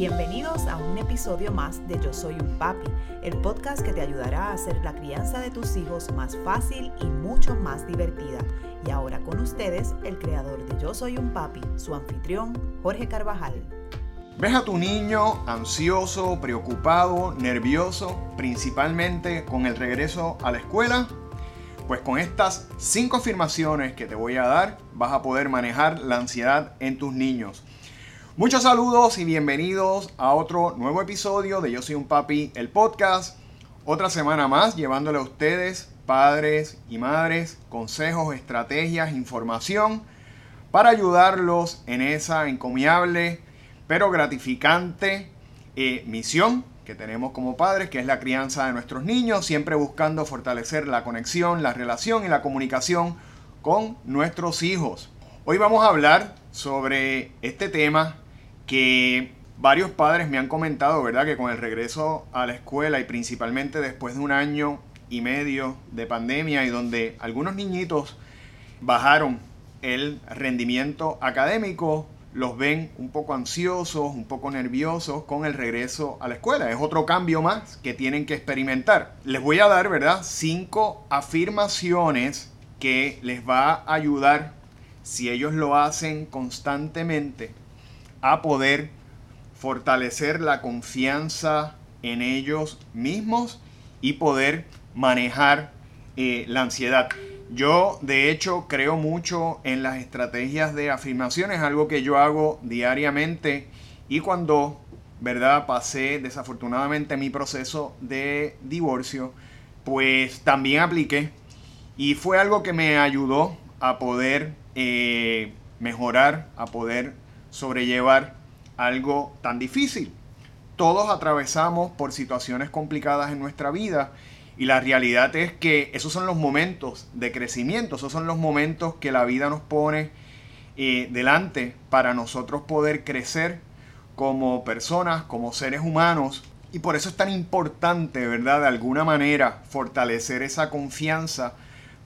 Bienvenidos a un episodio más de Yo Soy un Papi, el podcast que te ayudará a hacer la crianza de tus hijos más fácil y mucho más divertida. Y ahora con ustedes, el creador de Yo Soy un Papi, su anfitrión, Jorge Carvajal. ¿Ves a tu niño ansioso, preocupado, nervioso, principalmente con el regreso a la escuela? Pues con estas cinco afirmaciones que te voy a dar vas a poder manejar la ansiedad en tus niños. Muchos saludos y bienvenidos a otro nuevo episodio de Yo Soy un Papi, el podcast. Otra semana más llevándole a ustedes, padres y madres, consejos, estrategias, información para ayudarlos en esa encomiable pero gratificante eh, misión que tenemos como padres, que es la crianza de nuestros niños, siempre buscando fortalecer la conexión, la relación y la comunicación con nuestros hijos. Hoy vamos a hablar sobre este tema que varios padres me han comentado, ¿verdad? Que con el regreso a la escuela y principalmente después de un año y medio de pandemia y donde algunos niñitos bajaron el rendimiento académico, los ven un poco ansiosos, un poco nerviosos con el regreso a la escuela. Es otro cambio más que tienen que experimentar. Les voy a dar, ¿verdad? Cinco afirmaciones que les va a ayudar si ellos lo hacen constantemente a poder fortalecer la confianza en ellos mismos y poder manejar eh, la ansiedad. Yo de hecho creo mucho en las estrategias de afirmaciones, algo que yo hago diariamente y cuando, ¿verdad? Pasé desafortunadamente mi proceso de divorcio, pues también apliqué y fue algo que me ayudó a poder eh, mejorar, a poder sobrellevar algo tan difícil. Todos atravesamos por situaciones complicadas en nuestra vida y la realidad es que esos son los momentos de crecimiento, esos son los momentos que la vida nos pone eh, delante para nosotros poder crecer como personas, como seres humanos. Y por eso es tan importante, ¿verdad? De alguna manera fortalecer esa confianza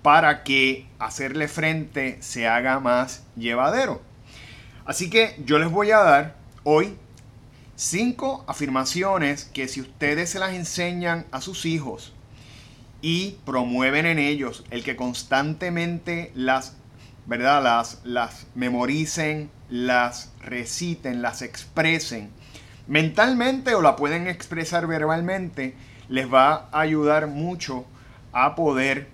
para que hacerle frente se haga más llevadero. Así que yo les voy a dar hoy cinco afirmaciones que si ustedes se las enseñan a sus hijos y promueven en ellos el que constantemente las, ¿verdad? Las, las memoricen, las reciten, las expresen mentalmente o la pueden expresar verbalmente, les va a ayudar mucho a poder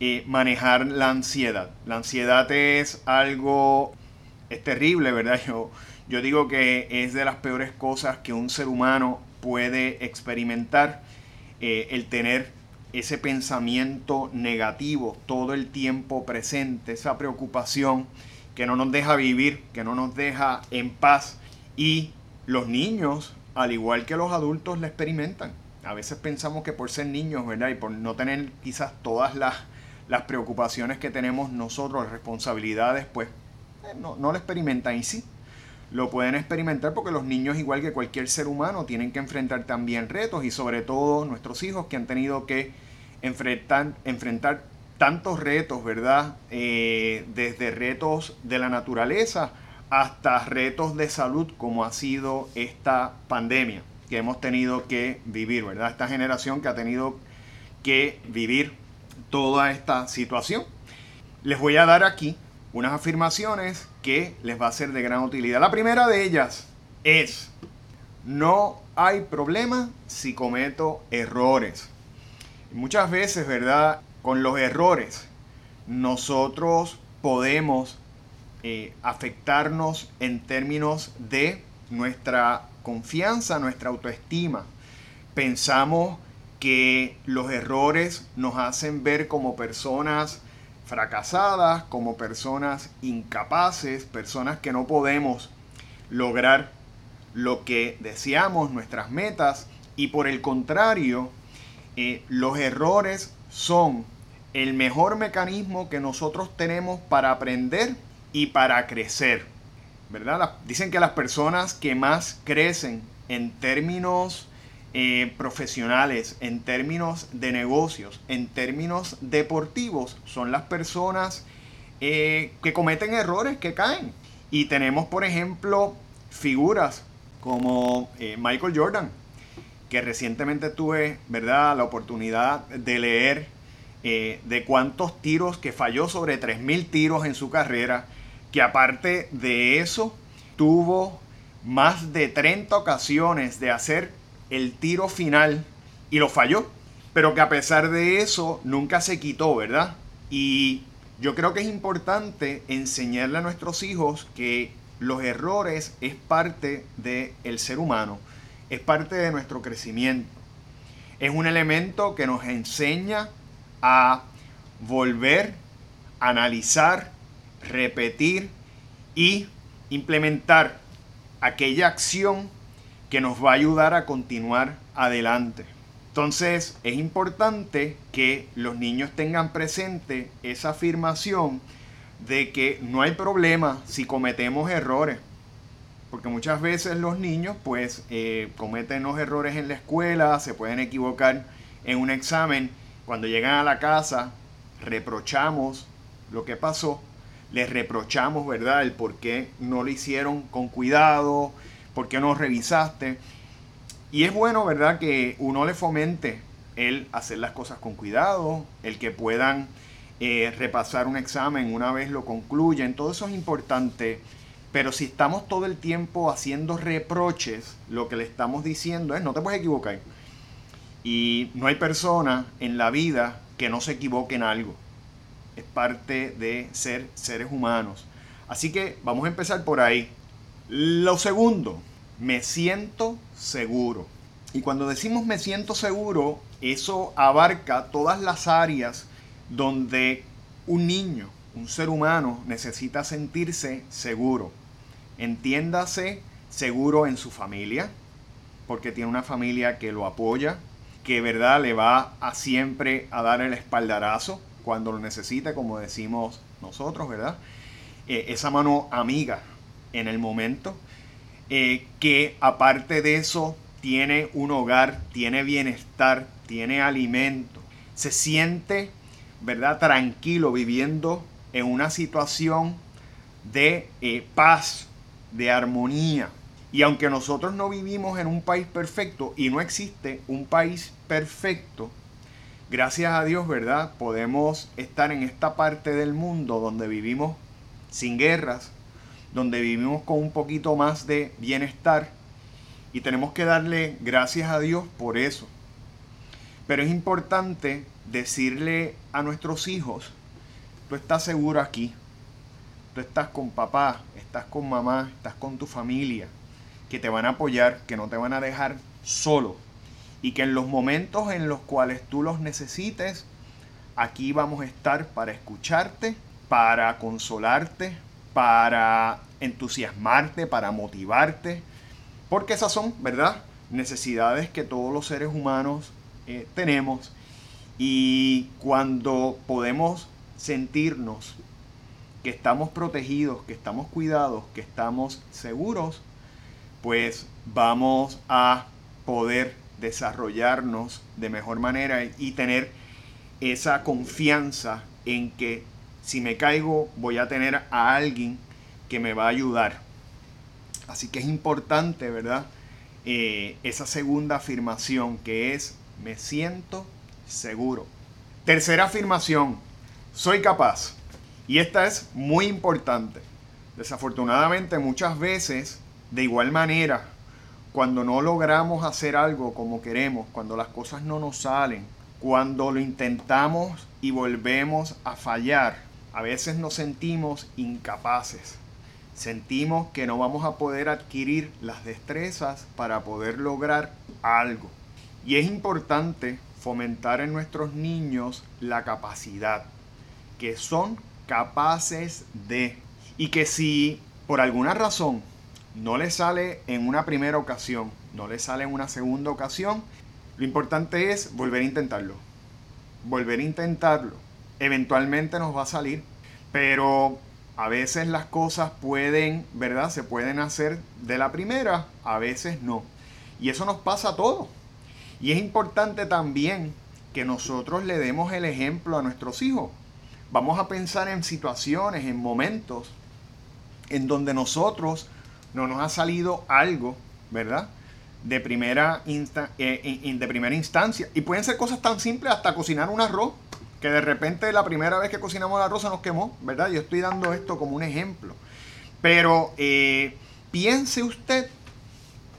eh, manejar la ansiedad. La ansiedad es algo, es terrible, ¿verdad? Yo, yo digo que es de las peores cosas que un ser humano puede experimentar, eh, el tener ese pensamiento negativo todo el tiempo presente, esa preocupación que no nos deja vivir, que no nos deja en paz. Y los niños, al igual que los adultos, la experimentan. A veces pensamos que por ser niños, ¿verdad? Y por no tener quizás todas las, las preocupaciones que tenemos nosotros, responsabilidades, pues no, no lo experimentan. Y sí, lo pueden experimentar porque los niños, igual que cualquier ser humano, tienen que enfrentar también retos y sobre todo nuestros hijos que han tenido que enfrentar, enfrentar tantos retos, ¿verdad? Eh, desde retos de la naturaleza hasta retos de salud como ha sido esta pandemia que hemos tenido que vivir, ¿verdad? Esta generación que ha tenido que vivir toda esta situación. Les voy a dar aquí unas afirmaciones que les va a ser de gran utilidad. La primera de ellas es, no hay problema si cometo errores. Muchas veces, ¿verdad? Con los errores, nosotros podemos eh, afectarnos en términos de nuestra confianza, nuestra autoestima. Pensamos que los errores nos hacen ver como personas fracasadas, como personas incapaces, personas que no podemos lograr lo que deseamos, nuestras metas, y por el contrario, eh, los errores son el mejor mecanismo que nosotros tenemos para aprender y para crecer. ¿Verdad? Dicen que las personas que más crecen en términos eh, profesionales, en términos de negocios, en términos deportivos, son las personas eh, que cometen errores, que caen. Y tenemos, por ejemplo, figuras como eh, Michael Jordan, que recientemente tuve, ¿verdad?, la oportunidad de leer de cuántos tiros que falló sobre 3.000 tiros en su carrera, que aparte de eso tuvo más de 30 ocasiones de hacer el tiro final y lo falló, pero que a pesar de eso nunca se quitó, ¿verdad? Y yo creo que es importante enseñarle a nuestros hijos que los errores es parte del ser humano, es parte de nuestro crecimiento. Es un elemento que nos enseña a volver, analizar, repetir y implementar aquella acción que nos va a ayudar a continuar adelante. Entonces es importante que los niños tengan presente esa afirmación de que no hay problema si cometemos errores. Porque muchas veces los niños pues eh, cometen los errores en la escuela, se pueden equivocar en un examen. Cuando llegan a la casa reprochamos lo que pasó, les reprochamos, ¿verdad? El por qué no lo hicieron con cuidado, por qué no revisaste. Y es bueno, ¿verdad? Que uno le fomente el hacer las cosas con cuidado, el que puedan eh, repasar un examen una vez lo concluyen, todo eso es importante. Pero si estamos todo el tiempo haciendo reproches, lo que le estamos diciendo es no te puedes equivocar. Y no hay persona en la vida que no se equivoque en algo. Es parte de ser seres humanos. Así que vamos a empezar por ahí. Lo segundo, me siento seguro. Y cuando decimos me siento seguro, eso abarca todas las áreas donde un niño, un ser humano, necesita sentirse seguro. Entiéndase seguro en su familia, porque tiene una familia que lo apoya, que verdad le va a siempre a dar el espaldarazo cuando lo necesite, como decimos nosotros, ¿verdad? Eh, esa mano amiga en el momento, eh, que aparte de eso tiene un hogar, tiene bienestar, tiene alimento, se siente ¿verdad? Tranquilo, viviendo en una situación de eh, paz, de armonía. Y aunque nosotros no vivimos en un país perfecto y no existe un país perfecto, gracias a Dios, ¿verdad? Podemos estar en esta parte del mundo donde vivimos sin guerras, donde vivimos con un poquito más de bienestar y tenemos que darle gracias a Dios por eso. Pero es importante decirle a nuestros hijos, tú estás seguro aquí, tú estás con papá, estás con mamá, estás con tu familia, que te van a apoyar, que no te van a dejar solo y que en los momentos en los cuales tú los necesites, aquí vamos a estar para escucharte, para consolarte, para entusiasmarte, para motivarte, porque esas son, ¿verdad? Necesidades que todos los seres humanos eh, tenemos y cuando podemos sentirnos que estamos protegidos, que estamos cuidados, que estamos seguros, pues vamos a poder desarrollarnos de mejor manera y tener esa confianza en que si me caigo voy a tener a alguien que me va a ayudar. Así que es importante, ¿verdad? Eh, esa segunda afirmación que es me siento seguro. Tercera afirmación, soy capaz. Y esta es muy importante. Desafortunadamente muchas veces, de igual manera, cuando no logramos hacer algo como queremos, cuando las cosas no nos salen, cuando lo intentamos y volvemos a fallar, a veces nos sentimos incapaces. Sentimos que no vamos a poder adquirir las destrezas para poder lograr algo. Y es importante fomentar en nuestros niños la capacidad, que son capaces de, y que si por alguna razón no les sale en una primera ocasión, no les sale en una segunda ocasión, lo importante es volver a intentarlo. Volver a intentarlo. Eventualmente nos va a salir, pero a veces las cosas pueden, ¿verdad? Se pueden hacer de la primera, a veces no. Y eso nos pasa a todos. Y es importante también que nosotros le demos el ejemplo a nuestros hijos. Vamos a pensar en situaciones, en momentos en donde nosotros no nos ha salido algo ¿verdad? De primera, eh, de primera instancia. Y pueden ser cosas tan simples hasta cocinar un arroz, que de repente la primera vez que cocinamos el arroz se nos quemó, ¿verdad? Yo estoy dando esto como un ejemplo. Pero eh, piense usted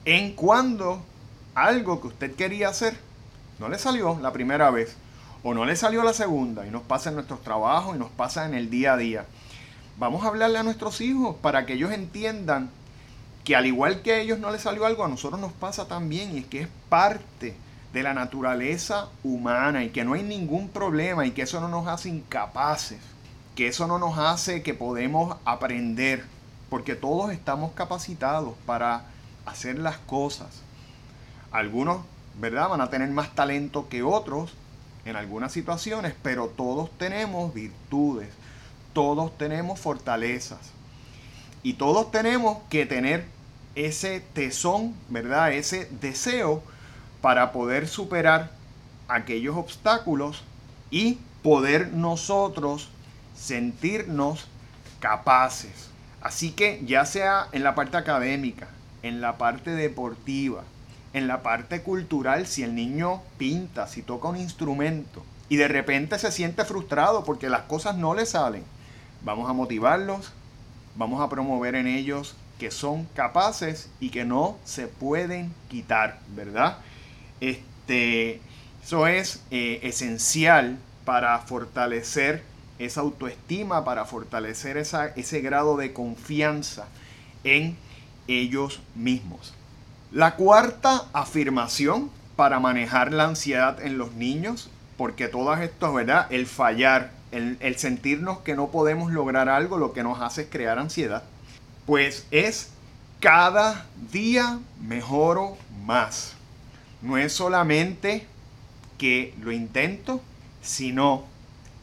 en cuando algo que usted quería hacer no le salió la primera vez o no le salió la segunda y nos pasa en nuestros trabajos y nos pasa en el día a día. Vamos a hablarle a nuestros hijos para que ellos entiendan que al igual que a ellos no les salió algo, a nosotros nos pasa también y es que es parte de la naturaleza humana y que no hay ningún problema y que eso no nos hace incapaces, que eso no nos hace que podemos aprender, porque todos estamos capacitados para hacer las cosas. Algunos, ¿verdad? Van a tener más talento que otros en algunas situaciones, pero todos tenemos virtudes, todos tenemos fortalezas y todos tenemos que tener ese tesón, ¿verdad? Ese deseo para poder superar aquellos obstáculos y poder nosotros sentirnos capaces. Así que ya sea en la parte académica, en la parte deportiva, en la parte cultural, si el niño pinta, si toca un instrumento y de repente se siente frustrado porque las cosas no le salen, vamos a motivarlos, vamos a promover en ellos que son capaces y que no se pueden quitar, ¿verdad? Este, eso es eh, esencial para fortalecer esa autoestima, para fortalecer esa, ese grado de confianza en ellos mismos. La cuarta afirmación para manejar la ansiedad en los niños, porque todas estas, ¿verdad? El fallar, el, el sentirnos que no podemos lograr algo, lo que nos hace es crear ansiedad, pues es cada día mejoro más. No es solamente que lo intento, sino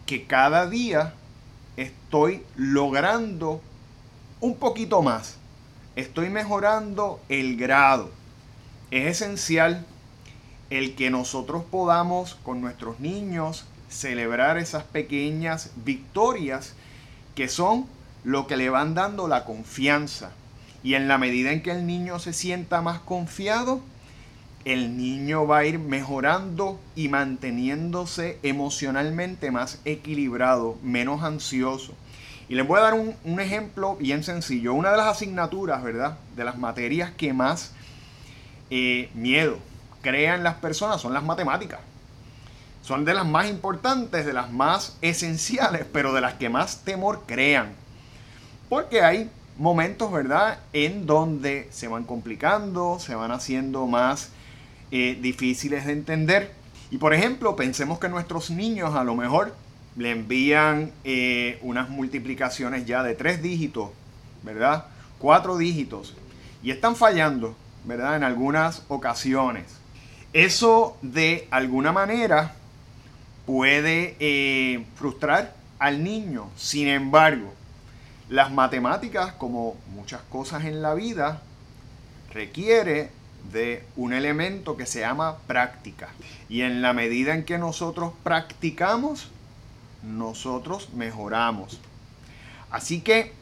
que cada día estoy logrando un poquito más estoy mejorando el grado. Es esencial el que nosotros podamos con nuestros niños celebrar esas pequeñas victorias que son lo que le van dando la confianza. Y en la medida en que el niño se sienta más confiado, el niño va a ir mejorando y manteniéndose emocionalmente más equilibrado, menos ansioso. Y les voy a dar un, ejemplo bien sencillo. Una de las asignaturas, ¿verdad? De las materias que más eh, miedo crean las personas son las matemáticas. Son de las más importantes, de las más esenciales, pero de las que más temor crean. Porque hay momentos, ¿verdad? En donde se van complicando, se van haciendo más eh, difíciles de entender. Y por ejemplo, pensemos que nuestros niños a lo mejor le envían eh, unas multiplicaciones ya de tres dígitos, ¿verdad? Cuatro dígitos. Y están fallando, ¿verdad? En algunas ocasiones. Eso de alguna manera puede eh, frustrar al niño. Sin embargo, las matemáticas, como muchas cosas en la vida, requiere de un elemento que se llama práctica. Y en la medida en que nosotros practicamos, nosotros mejoramos. Así que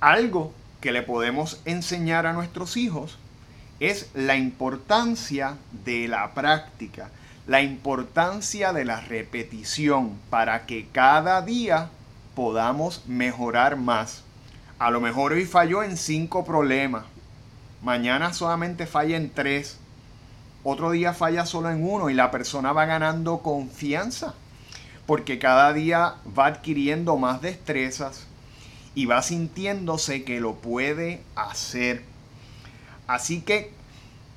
algo que le podemos enseñar a nuestros hijos es la importancia de la práctica, la importancia de la repetición para que cada día podamos mejorar más. A lo mejor hoy falló en cinco problemas, mañana solamente falla en tres, otro día falla solo en uno y la persona va ganando confianza porque cada día va adquiriendo más destrezas y va sintiéndose que lo puede hacer. Así que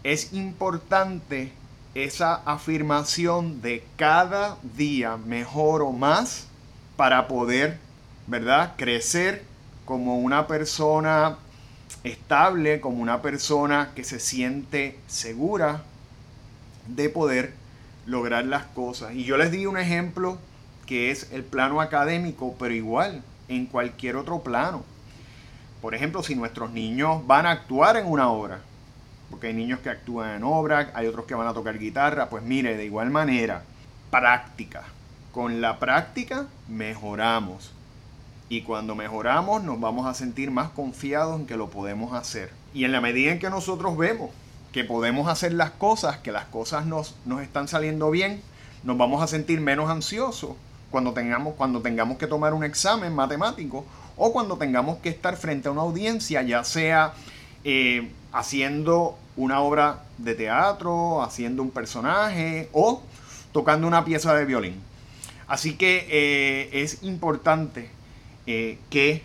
es importante esa afirmación de cada día mejor o más para poder, ¿verdad? Crecer como una persona estable, como una persona que se siente segura de poder lograr las cosas. Y yo les di un ejemplo que es el plano académico, pero igual en cualquier otro plano. Por ejemplo, si nuestros niños van a actuar en una obra, porque hay niños que actúan en obra, hay otros que van a tocar guitarra, pues mire, de igual manera, práctica. Con la práctica mejoramos. Y cuando mejoramos nos vamos a sentir más confiados en que lo podemos hacer. Y en la medida en que nosotros vemos que podemos hacer las cosas, que las cosas nos, nos están saliendo bien, nos vamos a sentir menos ansiosos cuando tengamos, cuando tengamos que tomar un examen matemático o cuando tengamos que estar frente a una audiencia, ya sea eh, haciendo una obra de teatro, haciendo un personaje o tocando una pieza de violín. Así que eh, es importante eh, que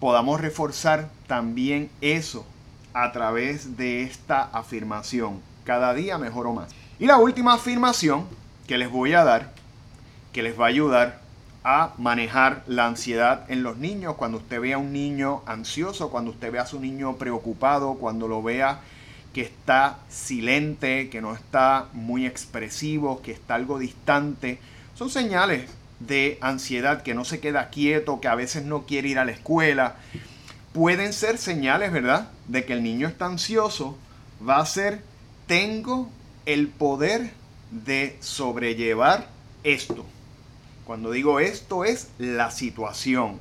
podamos reforzar también eso a través de esta afirmación. Cada día mejor o más. Y la última afirmación que les voy a dar, que les va a ayudar a manejar la ansiedad en los niños. Cuando usted vea a un niño ansioso, cuando usted vea a su niño preocupado, cuando lo vea que está silente, que no está muy expresivo, que está algo distante, son señales de ansiedad, que no se queda quieto, que a veces no quiere ir a la escuela pueden ser señales, ¿verdad? De que el niño está ansioso. Va a ser, tengo el poder de sobrellevar esto. Cuando digo esto es la situación.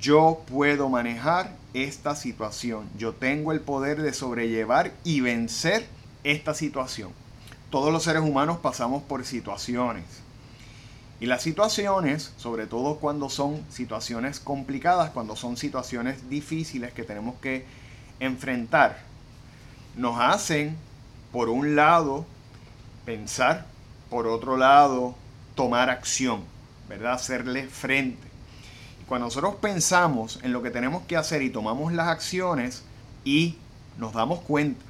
Yo puedo manejar esta situación. Yo tengo el poder de sobrellevar y vencer esta situación. Todos los seres humanos pasamos por situaciones y las situaciones, sobre todo cuando son situaciones complicadas, cuando son situaciones difíciles que tenemos que enfrentar, nos hacen, por un lado, pensar, por otro lado, tomar acción, ¿verdad? Hacerle frente. Cuando nosotros pensamos en lo que tenemos que hacer y tomamos las acciones y nos damos cuenta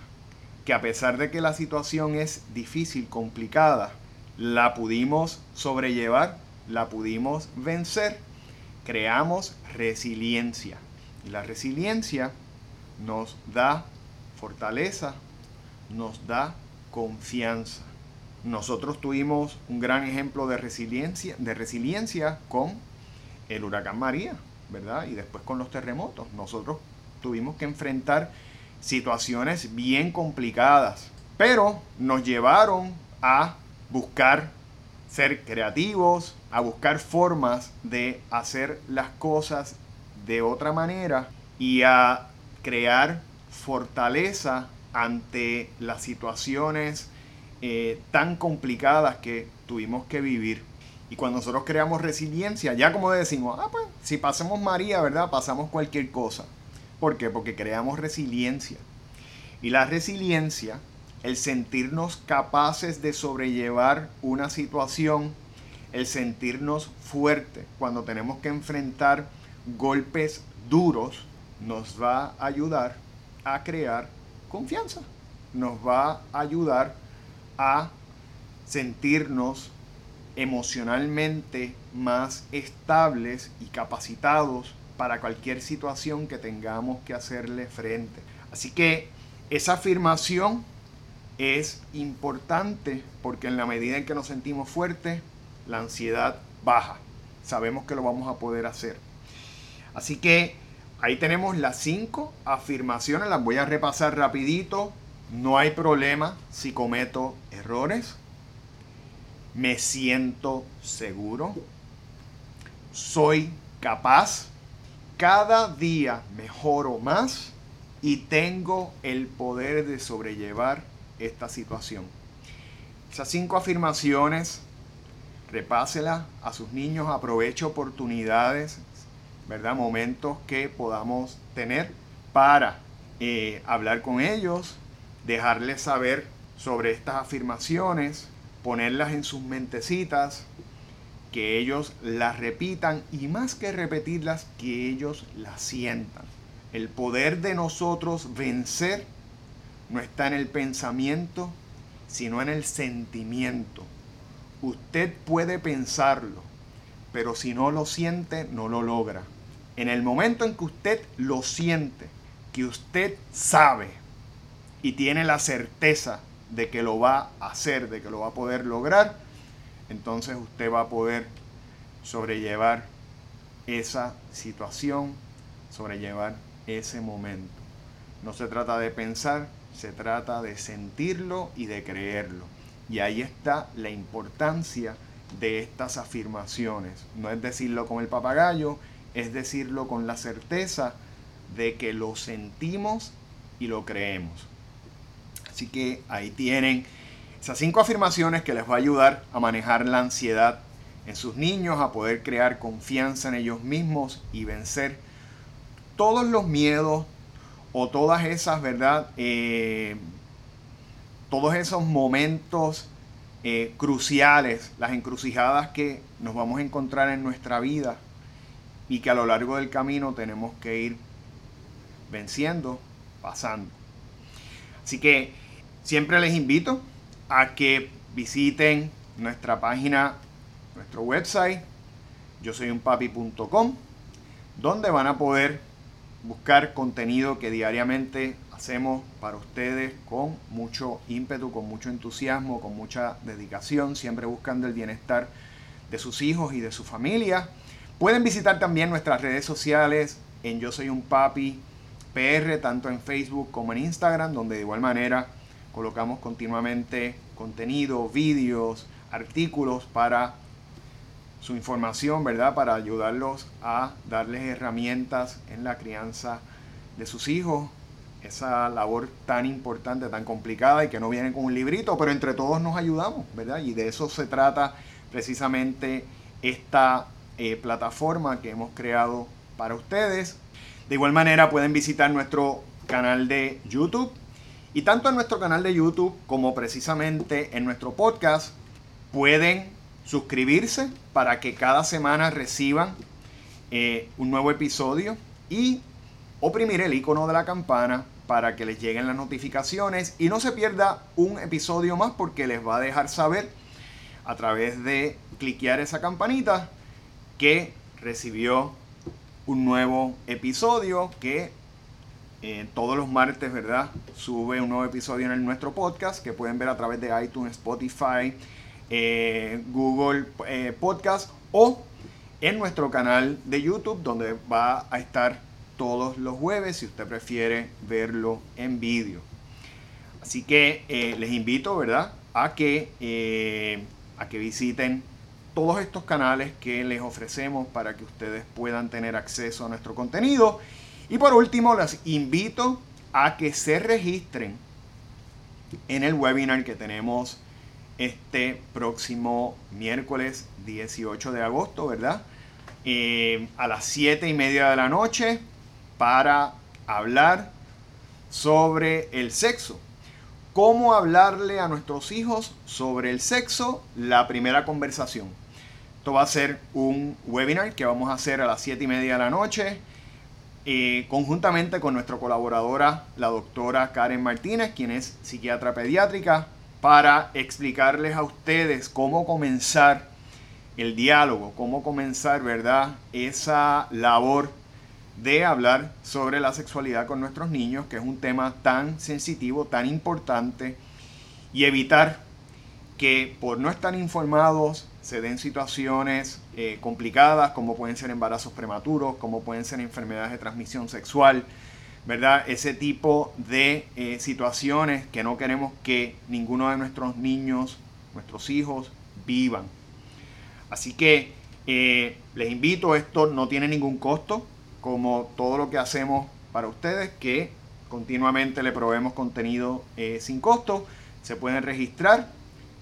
que a pesar de que la situación es difícil, complicada, la pudimos sobrellevar, la pudimos vencer, creamos resiliencia. Y la resiliencia nos da fortaleza, nos da confianza. Nosotros tuvimos un gran ejemplo de resiliencia, de resiliencia con el huracán María, ¿verdad? Y después con los terremotos. Nosotros tuvimos que enfrentar situaciones bien complicadas, pero nos llevaron a buscar ser creativos, a buscar formas de hacer las cosas de otra manera y a crear fortaleza ante las situaciones eh, tan complicadas que tuvimos que vivir. Y cuando nosotros creamos resiliencia, ya como decimos, ah, pues si pasamos María, ¿verdad? Pasamos cualquier cosa. ¿Por qué? Porque creamos resiliencia. Y la resiliencia el sentirnos capaces de sobrellevar una situación, el sentirnos fuerte cuando tenemos que enfrentar golpes duros, nos va a ayudar a crear confianza, nos va a ayudar a sentirnos emocionalmente más estables y capacitados para cualquier situación que tengamos que hacerle frente. Así que esa afirmación es importante porque en la medida en que nos sentimos fuertes, la ansiedad baja. Sabemos que lo vamos a poder hacer. Así que ahí tenemos las cinco afirmaciones, las voy a repasar rapidito. No hay problema si cometo errores. Me siento seguro. Soy capaz. Cada día mejoro más y tengo el poder de sobrellevar esta situación. Esas cinco afirmaciones, repáselas a sus niños, aproveche oportunidades, ¿verdad? Momentos que podamos tener para eh, hablar con ellos, dejarles saber sobre estas afirmaciones, ponerlas en sus mentecitas, que ellos las repitan y más que repetirlas, que ellos las sientan. El poder de nosotros vencer no está en el pensamiento, sino en el sentimiento. Usted puede pensarlo, pero si no lo siente, no lo logra. En el momento en que usted lo siente, que usted sabe y tiene la certeza de que lo va a hacer, de que lo va a poder lograr, entonces usted va a poder sobrellevar esa situación, sobrellevar ese momento. No se trata de pensar, se trata de sentirlo y de creerlo. Y ahí está la importancia de estas afirmaciones. No es decirlo con el papagayo, es decirlo con la certeza de que lo sentimos y lo creemos. Así que ahí tienen esas cinco afirmaciones que les va a ayudar a manejar la ansiedad en sus niños, a poder crear confianza en ellos mismos y vencer todos los miedos o todas esas, ¿verdad? Eh, todos esos momentos eh, cruciales, las encrucijadas que nos vamos a encontrar en nuestra vida y que a lo largo del camino tenemos que ir venciendo, pasando. Así que siempre les invito a que visiten nuestra página, nuestro website, yo soy un papi.com, donde van a poder buscar contenido que diariamente hacemos para ustedes con mucho ímpetu, con mucho entusiasmo, con mucha dedicación, siempre buscando el bienestar de sus hijos y de su familia. Pueden visitar también nuestras redes sociales en Yo Soy un Papi PR, tanto en Facebook como en Instagram, donde de igual manera colocamos continuamente contenido, vídeos, artículos para su información, ¿verdad? Para ayudarlos a darles herramientas en la crianza de sus hijos. Esa labor tan importante, tan complicada y que no viene con un librito, pero entre todos nos ayudamos, ¿verdad? Y de eso se trata precisamente esta eh, plataforma que hemos creado para ustedes. De igual manera pueden visitar nuestro canal de YouTube y tanto en nuestro canal de YouTube como precisamente en nuestro podcast pueden suscribirse para que cada semana reciban eh, un nuevo episodio y oprimir el icono de la campana para que les lleguen las notificaciones y no se pierda un episodio más porque les va a dejar saber a través de cliquear esa campanita que recibió un nuevo episodio que eh, todos los martes, ¿verdad? Sube un nuevo episodio en nuestro podcast que pueden ver a través de iTunes, Spotify, eh, Google eh, Podcast o en nuestro canal de YouTube donde va a estar todos los jueves si usted prefiere verlo en vídeo. Así que les invito, ¿verdad? A que, a que visiten todos estos canales que les ofrecemos para que ustedes puedan tener acceso a nuestro contenido. Y por último, les invito a que se registren en el webinar que tenemos este próximo miércoles 18 de agosto, ¿verdad? Eh, a las 7 y media de la noche para hablar sobre el sexo. ¿Cómo hablarle a nuestros hijos sobre el sexo? La primera conversación. Esto va a ser un webinar que vamos a hacer a las 7 y media de la noche, eh, conjuntamente con nuestra colaboradora, la doctora Karen Martínez, quien es psiquiatra pediátrica, para explicarles a ustedes cómo comenzar el diálogo, cómo comenzar, ¿verdad? Esa labor de hablar sobre la sexualidad con nuestros niños, que es un tema tan sensitivo, tan importante, y evitar que por no estar informados se den situaciones eh, complicadas como pueden ser embarazos prematuros, como pueden ser enfermedades de transmisión sexual, ¿verdad? Ese tipo de eh, situaciones que no queremos que ninguno de nuestros niños, nuestros hijos, vivan. Así que eh, les invito, esto no tiene ningún costo, como todo lo que hacemos para ustedes, que continuamente le proveemos contenido sin costo. Se pueden registrar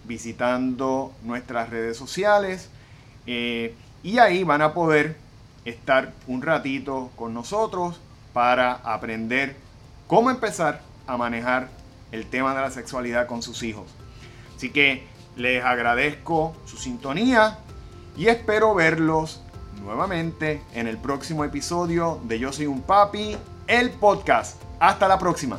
visitando nuestras redes sociales eh, y ahí van a poder estar un ratito con nosotros para aprender cómo empezar a manejar el tema de la sexualidad con sus hijos. Así que les agradezco su sintonía y espero verlos nuevamente en el próximo episodio de Yo Soy un Papi, el podcast. Hasta la próxima.